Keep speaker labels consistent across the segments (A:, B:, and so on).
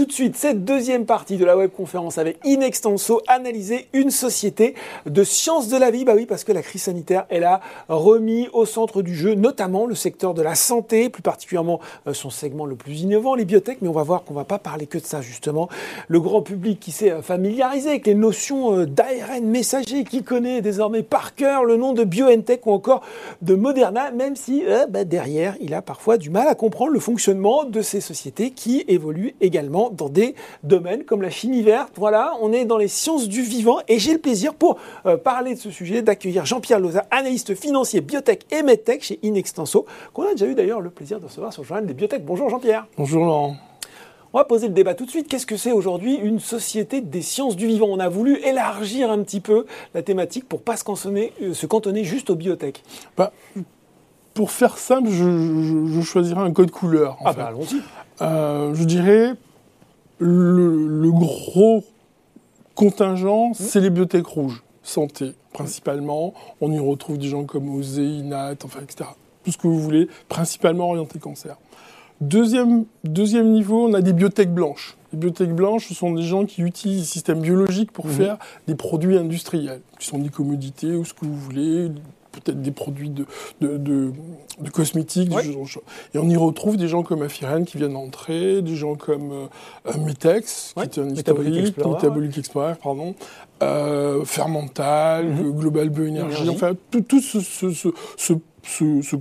A: Tout de suite, cette deuxième partie de la webconférence avec Inextenso, analyser une société de sciences de la vie. Bah oui, parce que la crise sanitaire, elle a remis au centre du jeu notamment le secteur de la santé, plus particulièrement euh, son segment le plus innovant, les biotech. Mais on va voir qu'on va pas parler que de ça justement. Le grand public qui s'est euh, familiarisé avec les notions euh, d'ARN messager, qui connaît désormais par cœur le nom de BioNTech ou encore de Moderna, même si bah, derrière, il a parfois du mal à comprendre le fonctionnement de ces sociétés qui évoluent également dans des domaines comme la chimie verte. Voilà, on est dans les sciences du vivant et j'ai le plaisir pour euh, parler de ce sujet d'accueillir Jean-Pierre Loza, analyste financier biotech et medtech chez Inextenso, qu'on a déjà eu d'ailleurs le plaisir de recevoir sur le journal des biotech. Bonjour Jean-Pierre.
B: Bonjour Laurent.
A: On va poser le débat tout de suite. Qu'est-ce que c'est aujourd'hui une société des sciences du vivant? On a voulu élargir un petit peu la thématique pour pas se cantonner, euh, se cantonner juste aux biotech.
B: Bah, pour faire simple, je, choisirais un code couleur.
A: ah bah allons-y.
B: Euh, je dirais le, gros contingent, mmh. c'est les bibliothèques rouges, santé principalement. On y retrouve des gens comme OSE, INAT, enfin, etc. Tout ce que vous voulez, principalement orienté cancer. Deuxième, deuxième niveau, on a des biotech blanches. Les biotech blanches, ce sont des gens qui utilisent les systèmes biologiques pour mmh. faire des produits industriels, qui sont des commodités ou ce que vous voulez, peut-être des produits de, de, de, de cosmétiques, Et on y retrouve des gens comme Afiren qui viennent d'entrer, des gens comme euh, Mitex, qui est un historique, Metabolic Explorer, pardon, euh, Fermental, mhm. Global Bioénergie, enfin tout, tout ce, ce, ce, ce,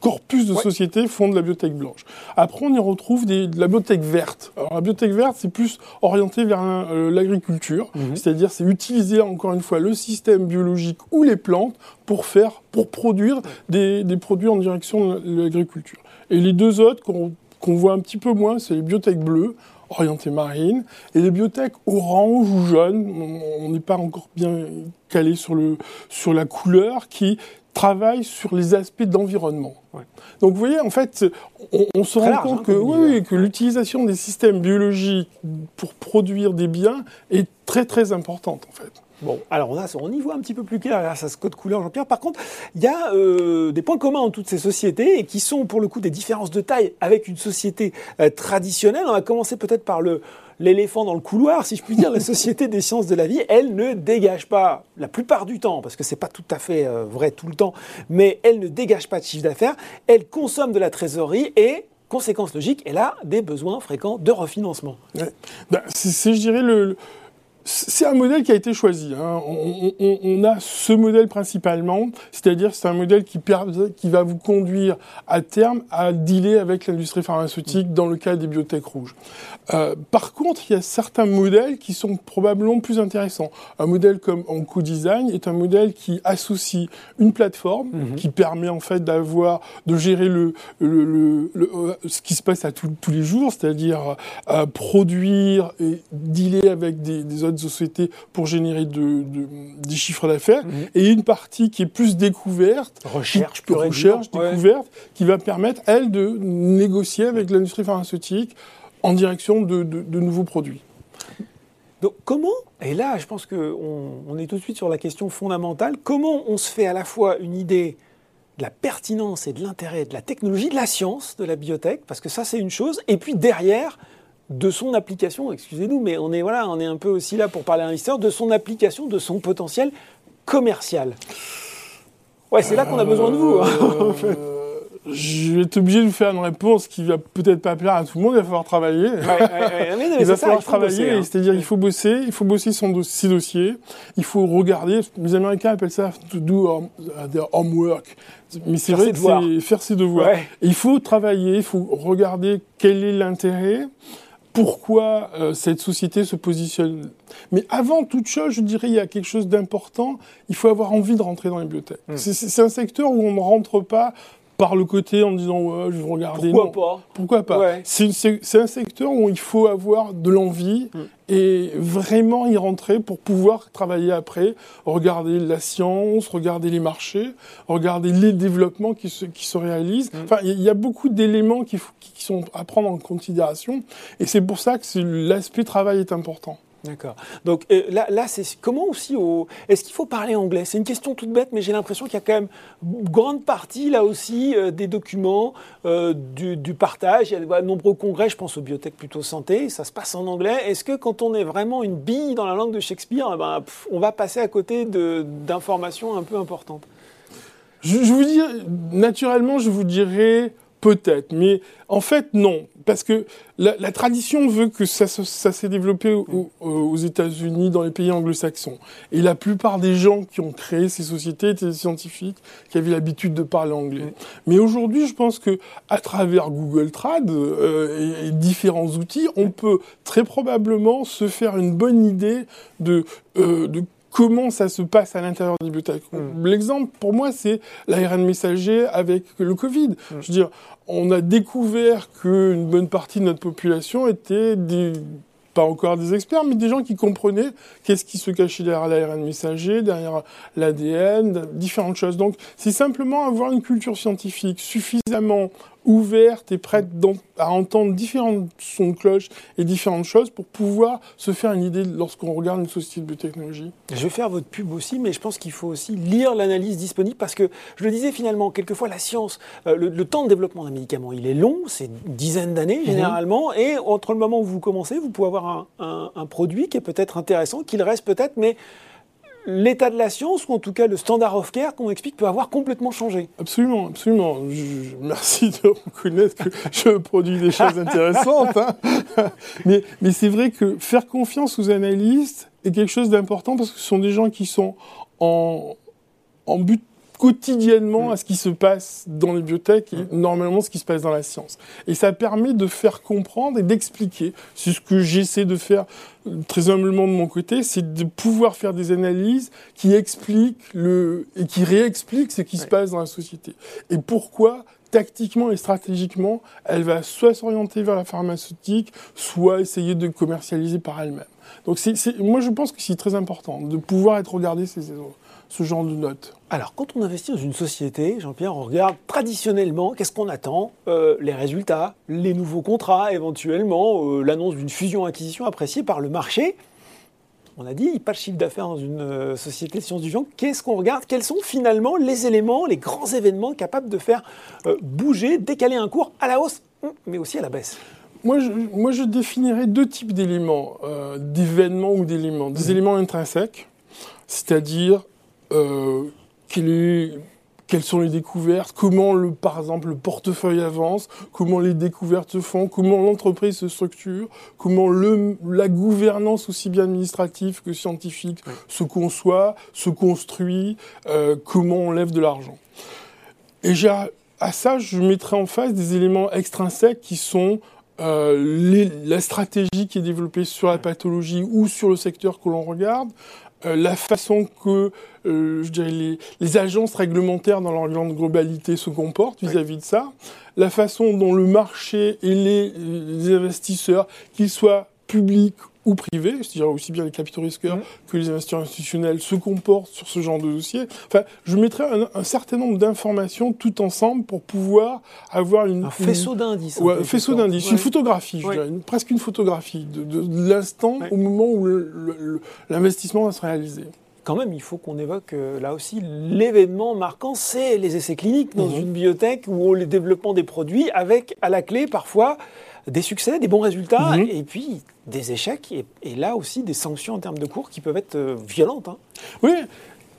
B: corpus de sociétés font de la biotech blanche. Après, on y retrouve des, de la biotech verte. Alors, la biotech verte, c'est plus orienté vers euh, l'agriculture, mhm. c'est-à-dire c'est utiliser encore une fois le système biologique ou les plantes pour faire, pour produire des, des produits en direction de l'agriculture. Et les deux autres qu'on voit un petit peu moins, c'est les biotech bleues, orientées marine, et les biotech orange ou jaune, on n'est pas encore bien calé sur, le, sur la couleur, qui travaille sur les aspects d'environnement. Donc vous voyez, en fait, on, se rend compte hein, que, oui, que l'utilisation des systèmes biologiques pour produire des biens est très très importante en fait.
A: Bon, alors on, a, on y voit un petit peu plus clair grâce à ce code couleur, Jean-Pierre. Par contre, il y a euh, des points communs entre toutes ces sociétés et qui sont pour le coup des différences de taille avec une société euh, traditionnelle. On va commencer peut-être par le, l'éléphant dans le couloir, si je puis dire, la Société des sciences de la vie, elle ne dégage pas, la plupart du temps, parce que ce n'est pas tout à fait euh, vrai tout le temps, mais elle ne dégage pas de chiffre d'affaires, elle consomme de la trésorerie et conséquence logique, elle a des besoins fréquents de refinancement.
B: C'est, je dirais, le, c'est un modèle qui a été choisi. Hein. On, a ce modèle principalement, c'est-à-dire c'est un modèle qui, qui va vous conduire à terme à dealer avec l'industrie pharmaceutique dans le cas des biotech rouges. Euh, par contre, il y a certains modèles qui sont probablement plus intéressants. Un modèle comme OncoDesign est un modèle qui associe une plateforme mhm. qui permet en fait d'avoir, de gérer le, le, euh, ce qui se passe à tous les jours, c'est-à-dire euh, produire et dealer avec des, des de société pour générer de, des chiffres d'affaires, mhm. et une partie qui est plus découverte,
A: recherche,
B: qui, recherche, découverte, qui va permettre, elle, de négocier avec l'industrie pharmaceutique en direction de, nouveaux produits.
A: Donc comment, et là je pense qu'on on est tout de suite sur la question fondamentale, comment on se fait à la fois une idée de la pertinence et de l'intérêt de la technologie, de la science, de la biotech, parce que ça c'est une chose, et puis derrière, de son application, excusez-nous, mais on est, voilà, on est un peu aussi là pour parler à l'investisseur, de son application, de son potentiel commercial. Ouais, c'est là qu'on a besoin de vous. Hein,
B: euh, je vais être obligé de vous faire une réponse qui va peut-être pas plaire à tout le monde. Il va falloir travailler. il va falloir travailler, hein. c'est-à-dire il faut bosser, il faut bosser son ses dossiers, il faut regarder. Les Américains appellent ça to do their homework. Mais c'est vrai que c'est faire ses devoirs. Il faut travailler, il faut regarder quel est l'intérêt pourquoi euh, cette société se positionne. Mais avant toute chose, je dirais, il y a quelque chose d'important. Il faut avoir envie de rentrer dans les bibliothèques. Hmm. C'est un secteur où on ne rentre pas par le côté en disant ouais, je vais regarder.
A: Pourquoi pas
B: Pourquoi pas C'est un secteur où il faut avoir de l'envie hmm. et vraiment y rentrer pour pouvoir travailler après, regarder la science, regarder les marchés, regarder les développements qui se, qui se réalisent. Hmm. Enfin, il y, a beaucoup d'éléments qui, qui sont à prendre en considération et c'est pour ça que l'aspect travail est important.
A: D'accord. Donc euh, là, là c'est comment aussi au... Est-ce qu'il faut parler anglais? C'est une question toute bête, mais j'ai l'impression qu'il y a quand même grande partie là aussi euh, des documents, euh, du, partage. Il y a de nombreux congrès, je pense aux biotech plutôt santé, ça se passe en anglais. Est-ce que quand on est vraiment une bille dans la langue de Shakespeare, eh ben, on va passer à côté d'informations un peu importantes?
B: Je, je vous dis, naturellement, je vous dirais peut-être, mais en fait non, parce que la, la tradition veut que ça, ça s'est développé au, aux États-Unis, dans les pays anglo-saxons, et la plupart des gens qui ont créé ces sociétés étaient des scientifiques qui avaient l'habitude de parler anglais. Mm. Mais aujourd'hui, je pense que à travers Google Trad euh, et, et, différents outils, on peut très probablement se faire une bonne idée de, euh, de comment ça se passe à l'intérieur des bibliothèques. Mmh. L'exemple, pour moi, c'est l'ARN messager avec le Covid. Mmh. Je veux dire, on a découvert qu'une bonne partie de notre population était des pas encore des experts, mais des gens qui comprenaient qu'est-ce qui se cachait derrière l'ARN messager, derrière l'ADN, différentes choses. Donc, c'est simplement avoir une culture scientifique suffisamment ouverte et prête à entendre différents sons de cloche et différentes choses pour pouvoir se faire une idée lorsqu'on regarde une société de biotechnologie.
A: Je vais faire votre pub aussi, mais je pense qu'il faut aussi lire l'analyse disponible parce que, je le disais finalement, quelquefois la science, euh, le, le, temps de développement d'un médicament, il est long, c'est une dizaine d'années généralement, mmh. et entre le moment où vous commencez, vous pouvez avoir un, un, un produit qui est peut-être intéressant, qu'il reste peut-être, mais l'état de la science, ou en tout cas le standard of care qu'on explique, peut avoir complètement changé.
B: Absolument, absolument. Je, merci de reconnaître que je produis des choses intéressantes. Hein. Mais, mais c'est vrai que faire confiance aux analystes est quelque chose d'important parce que ce sont des gens qui sont en, en but quotidiennement à ce qui se passe dans les bibliothèques et normalement ce qui se passe dans la science. Et ça permet de faire comprendre et d'expliquer. C'est ce que j'essaie de faire très humblement de mon côté, c'est de pouvoir faire des analyses qui expliquent le, et qui réexpliquent ce qui ouais. se passe dans la société. Et pourquoi tactiquement et stratégiquement, elle va soit s'orienter vers la pharmaceutique, soit essayer de commercialiser par elle-même. Donc c'est, moi je pense que c'est très important de pouvoir être regardé ces ce genre de notes
A: Alors, quand on investit dans une société, Jean-Pierre, on regarde traditionnellement qu'est-ce qu'on attend? Euh, Les résultats, les nouveaux contrats, éventuellement, euh, l'annonce d'une fusion-acquisition appréciée par le marché. On a dit, pas de chiffre d'affaires dans une euh, société de sciences du vivant. Qu'est-ce qu'on regarde? Quels sont finalement les éléments, les grands événements capables de faire bouger, décaler un cours à la hausse, mais aussi à la baisse?
B: Moi je, moi, je définirais deux types d'éléments, d'événements ou d'éléments. Des mmh. éléments intrinsèques, c'est-à-dire quel est, quelles sont les découvertes, comment, le, par exemple, le portefeuille avance, comment les découvertes se font, comment l'entreprise se structure, comment le, la gouvernance, aussi bien administrative que scientifique, oui. se conçoit, se construit, euh, comment on lève de l'argent. Et à ça, je mettrai en face des éléments extrinsèques qui sont euh, les, la stratégie qui est développée sur la pathologie ou sur le secteur que l'on regarde, euh, la façon que euh, je dirais les, les, agences réglementaires dans leur grande globalité se comportent vis-à-vis -vis de ça, la façon dont le marché et les, les investisseurs, qu'ils soient publics ou privés, c'est-à-dire aussi bien les capitaux risqueurs mmh. que les investisseurs institutionnels se comportent sur ce genre de dossier. Enfin, je mettrai un, un certain nombre d'informations tout ensemble pour pouvoir avoir une...
A: Un faisceau d'indices.
B: Ouais, un faisceau d'indices, ouais. une photographie, ouais. je dirais, une, presque une photographie de, de, de l'instant au moment où l'investissement va se réaliser
A: quand même, il faut qu'on évoque euh, là aussi l'événement marquant, c'est les essais cliniques dans mmh. une biotech ou le développement des produits avec à la clé parfois des succès, des bons résultats, mmh. et puis des échecs, et, et, là aussi des sanctions en termes de cours qui peuvent être euh, violentes. Hein.
B: Oui.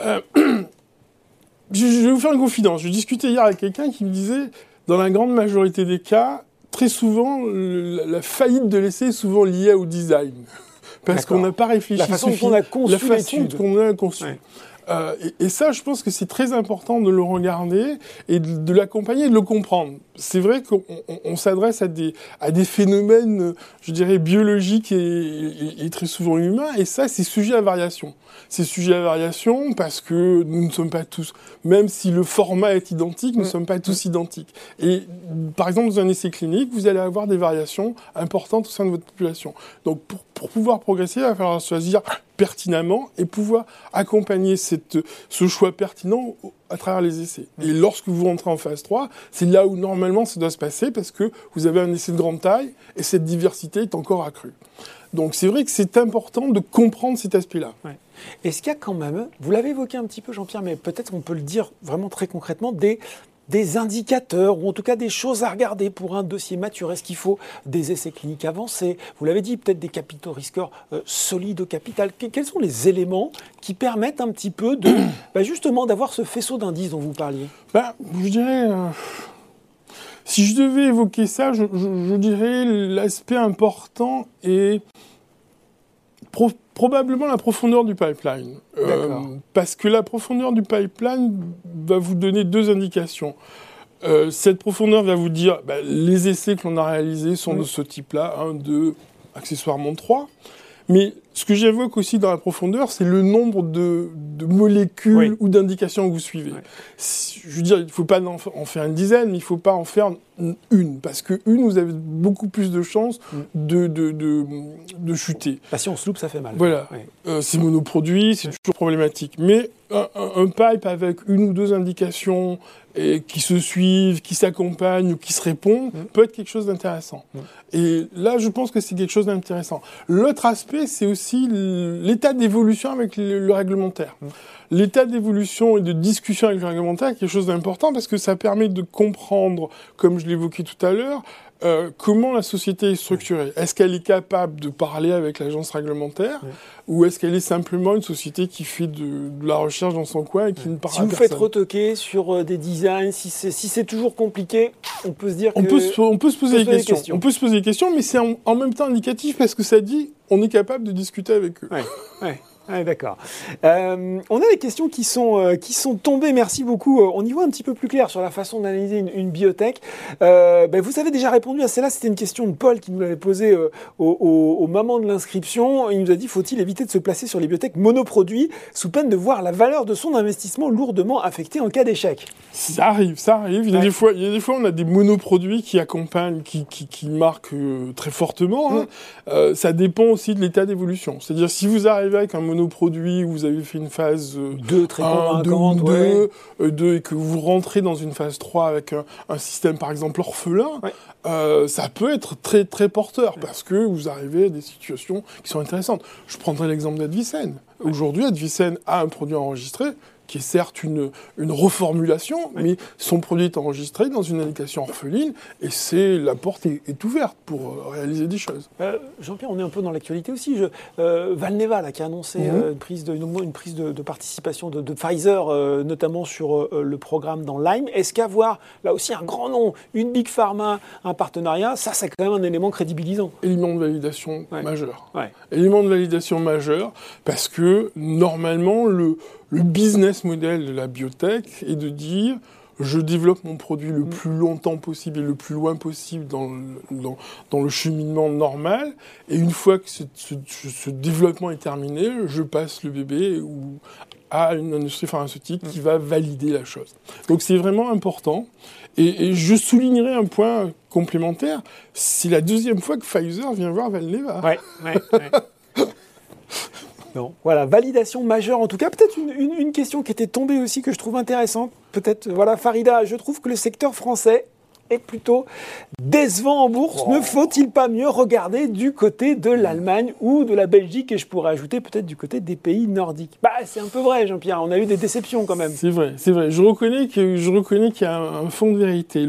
B: Euh, je, je vais vous faire une confidence. Je discutais hier avec quelqu'un qui me disait, dans la grande majorité des cas, très souvent, la, la faillite de l'essai est souvent liée au design. Parce qu'on n'a pas réfléchi.
A: La façon dont on a conçu
B: La façon qu'on a conçu. Ouais. Euh, et, et, ça, je pense que c'est très important de le regarder et de, de l'accompagner et de le comprendre. C'est vrai qu'on on, s'adresse à des, à des phénomènes, je dirais, biologiques et, et, et très souvent humains, et ça, c'est sujet à variation. C'est sujet à variation parce que nous ne sommes pas tous, même si le format est identique, nous ne mmh. sommes pas tous identiques. Et par exemple, dans un essai clinique, vous allez avoir des variations importantes au sein de votre population. Donc, pour, pour pouvoir progresser, il va falloir choisir pertinemment et pouvoir accompagner cette, ce choix pertinent à travers les essais. Et lorsque vous rentrez en phase 3, c'est là où normalement ça doit se passer parce que vous avez un essai de grande taille et cette diversité est encore accrue. Donc c'est vrai que c'est important de comprendre cet aspect-là.
A: Est-ce qu'il y a quand même, vous l'avez évoqué un petit peu Jean-Pierre, mais peut-être on peut le dire vraiment très concrètement, des des indicateurs ou en tout cas des choses à regarder pour un dossier mature Est-ce qu'il faut des essais cliniques avancés? Vous l'avez dit, peut-être des capitaux risqueurs euh, solides au capital. quels sont les éléments qui permettent un petit peu de bah, justement d'avoir ce faisceau d'indices dont vous parliez?
B: Bah, Je dirais. Euh, si je devais évoquer ça, je, dirais l'aspect important est probablement la profondeur du pipeline. Euh, parce que la profondeur du pipeline va vous donner deux indications. Euh, cette profondeur va vous dire bah, les essais que l'on a réalisés sont de ce type-là, un, deux, accessoirement trois. Mais ce que j'évoque aussi dans la profondeur, c'est le nombre de, molécules ou d'indications que vous suivez. Je veux dire, il ne faut pas en faire une dizaine, mais il ne faut pas en faire une, parce que une, vous avez beaucoup plus de chances mm. de, de, chuter.
A: Bah, si on se loupe, ça fait mal.
B: Voilà. Euh, c'est monoproduit, c'est toujours problématique. Mais un, pipe avec une ou deux indications et qui se suivent, qui s'accompagnent ou qui se répondent mm. peut être quelque chose d'intéressant. Mm. Et là, je pense que c'est quelque chose d'intéressant. L'autre aspect, c'est aussi l'état d'évolution avec le, réglementaire. Mm. L'état d'évolution et de discussion avec le réglementaire est quelque chose d'important parce que ça permet de comprendre, comme je l'évoquais tout à l'heure, euh, comment la société est structurée. Est-ce qu'elle est capable de parler avec l'agence réglementaire ou est-ce qu'elle est simplement une société qui fait de, la recherche dans son coin et qui ne parle
A: si vous faites retoquer sur euh, des designs, si c'est si toujours compliqué, on peut se dire
B: on Peut se, on peut se poser, des, questions. On peut se poser des questions, mais c'est en, même temps indicatif parce que ça dit on est capable de discuter avec eux.
A: Ah, D'accord. Euh, on a des questions qui sont, euh, qui sont tombées, merci beaucoup. Euh, on y voit un petit peu plus clair sur la façon d'analyser une, biotech. Ben, vous avez déjà répondu à celle-là, c'était une question de Paul qui nous l'avait posée au, moment de l'inscription. Il nous a dit, faut-il éviter de se placer sur les biotech monoproduits sous peine de voir la valeur de son investissement lourdement affectée en cas d'échec?
B: Ça arrive, ça arrive. Il y, a des fois, il y a des fois, on a des monoproduits qui accompagnent, qui, qui, marquent très fortement. Hein. Mm. ça dépend aussi de l'état d'évolution. C'est-à-dire, si vous arrivez avec un nos produits, vous avez fait une phase
A: 2 euh, très 1, 2,
B: 2, et que vous rentrez dans une phase 3 avec un, système par exemple orphelin, euh, ça peut être très très porteur parce que vous arrivez à des situations qui sont intéressantes. Je prendrai l'exemple d'Advicen. Aujourd'hui, Advicen a un produit enregistré, qui est certes une, une reformulation, mais son produit est enregistré dans une indication orpheline et c'est la porte est, ouverte pour euh, réaliser des choses.
A: Euh, Jean-Pierre, on est un peu dans l'actualité aussi. Je, euh, Valneva là, qui a annoncé mhm. une prise de, une, prise de, participation de, Pfizer, notamment sur le programme dans Lyme. Est-ce qu'avoir là aussi un grand nom, une big pharma, un partenariat, ça c'est quand même un élément crédibilisant.
B: Élément de validation majeur. Élément de validation majeur parce que normalement le le business model de la biotech est de dire je développe mon produit le mm. plus longtemps possible et le plus loin possible dans le, dans, le cheminement normal. Et une fois que ce, développement est terminé, je passe le bébé ou à une industrie pharmaceutique qui mm. va valider la chose. Donc c'est vraiment important. Et, je soulignerai un point complémentaire, c'est la deuxième fois que Pfizer vient voir Valneva.
A: Ouais, ouais, ouais. Voilà, validation majeure en tout cas. Peut-être une, question qui était tombée aussi que je trouve intéressante. Peut-être, voilà, Farida, je trouve que le secteur français est plutôt décevant en bourse. Oh. Ne faut-il pas mieux regarder du côté de l'Allemagne ou de la Belgique et je pourrais ajouter peut-être du côté des pays nordiques? Bah, c'est un peu vrai, Jean-Pierre. On a eu des déceptions quand même.
B: C'est vrai, c'est vrai. Je reconnais que je reconnais qu'il y a un, fond de vérité.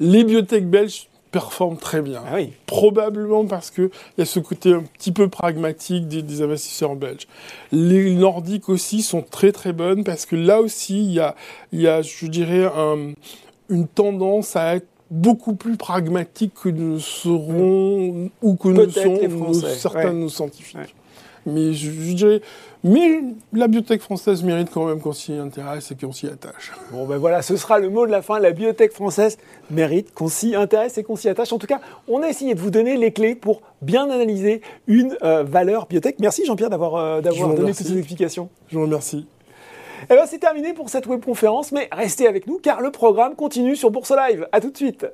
B: les biotech belges performe très bien.
A: Ah
B: Probablement parce qu'il y a ce côté un petit peu pragmatique des, investisseurs belges. Les Nordiques aussi sont très très bonnes parce que là aussi, il y a, y a je dirais, une tendance à être beaucoup plus pragmatique que nous serons ou que nous sont certains de nos scientifiques. Mais je, dirais, mais la biotech française mérite quand même qu'on s'y intéresse et qu'on s'y attache.
A: Bon ben voilà, ce sera le mot de la fin. La biotech française mérite qu'on s'y intéresse et qu'on s'y attache. En tout cas, on a essayé de vous donner les clés pour bien analyser une euh, valeur biotech. Merci Jean-Pierre d'avoir euh, donné toutes ces explications.
B: Je vous remercie.
A: Eh bien, c'est terminé pour cette webconférence, mais restez avec nous car le programme continue sur Bourse Live. A tout de suite.